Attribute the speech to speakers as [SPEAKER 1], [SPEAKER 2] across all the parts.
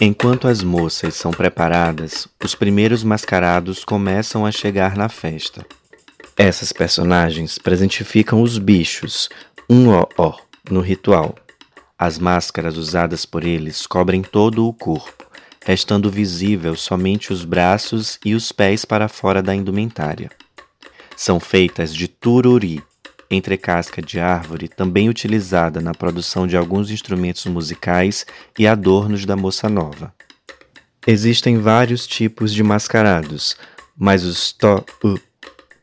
[SPEAKER 1] Enquanto as moças são preparadas, os primeiros mascarados começam a chegar na festa. Essas personagens presentificam os bichos, um ó ó, no ritual. As máscaras usadas por eles cobrem todo o corpo, restando visível somente os braços e os pés para fora da indumentária. São feitas de tururi, entre casca de árvore, também utilizada na produção de alguns instrumentos musicais e adornos da moça nova. Existem vários tipos de mascarados, mas os to-u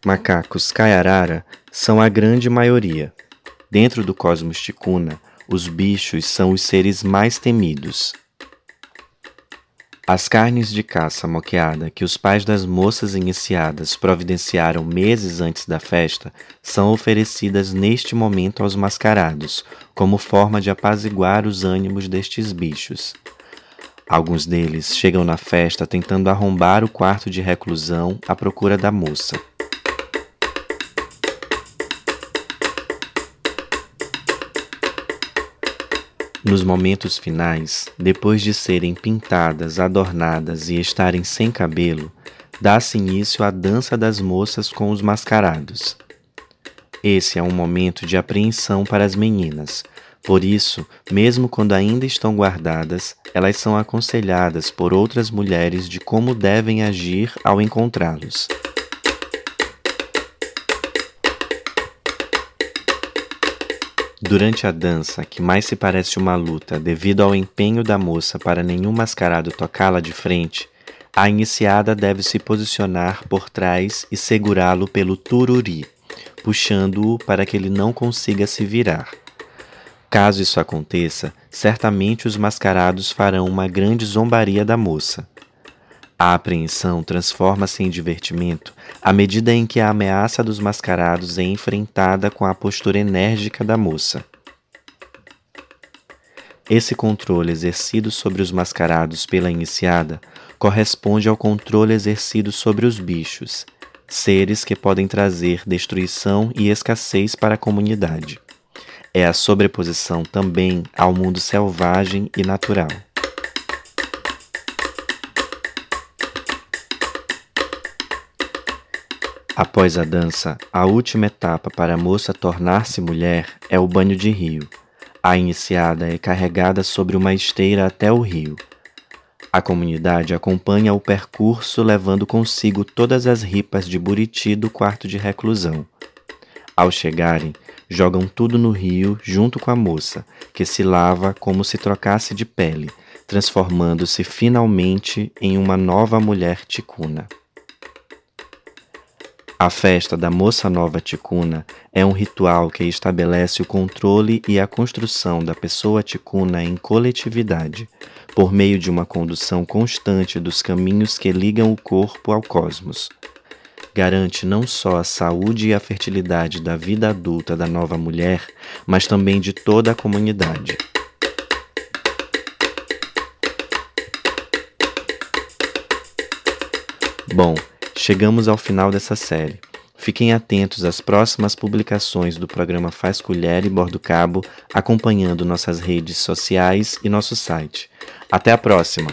[SPEAKER 1] macacos Kayarara são a grande maioria. Dentro do cosmos ticuna, os bichos são os seres mais temidos. As carnes de caça moqueada que os pais das moças iniciadas providenciaram meses antes da festa são oferecidas neste momento aos mascarados, como forma de apaziguar os ânimos destes bichos. Alguns deles chegam na festa tentando arrombar o quarto de reclusão à procura da moça. Nos momentos finais, depois de serem pintadas, adornadas e estarem sem cabelo, dá-se início à dança das moças com os mascarados. Esse é um momento de apreensão para as meninas, por isso, mesmo quando ainda estão guardadas, elas são aconselhadas por outras mulheres de como devem agir ao encontrá-los. Durante a dança, que mais se parece uma luta devido ao empenho da moça para nenhum mascarado tocá-la de frente, a iniciada deve se posicionar por trás e segurá-lo pelo tururi, puxando-o para que ele não consiga se virar. Caso isso aconteça, certamente os mascarados farão uma grande zombaria da moça. A apreensão transforma-se em divertimento à medida em que a ameaça dos mascarados é enfrentada com a postura enérgica da moça. Esse controle exercido sobre os mascarados pela iniciada corresponde ao controle exercido sobre os bichos, seres que podem trazer destruição e escassez para a comunidade. É a sobreposição também ao mundo selvagem e natural. Após a dança, a última etapa para a moça tornar-se mulher é o banho de rio. A iniciada é carregada sobre uma esteira até o rio. A comunidade acompanha o percurso levando consigo todas as ripas de buriti do quarto de reclusão. Ao chegarem, jogam tudo no rio junto com a moça, que se lava como se trocasse de pele, transformando-se finalmente em uma nova mulher ticuna. A festa da Moça Nova Ticuna é um ritual que estabelece o controle e a construção da pessoa ticuna em coletividade, por meio de uma condução constante dos caminhos que ligam o corpo ao cosmos. Garante não só a saúde e a fertilidade da vida adulta da nova mulher, mas também de toda a comunidade. Bom, Chegamos ao final dessa série. Fiquem atentos às próximas publicações do programa Faz Colher e Bordo Cabo, acompanhando nossas redes sociais e nosso site. Até a próxima!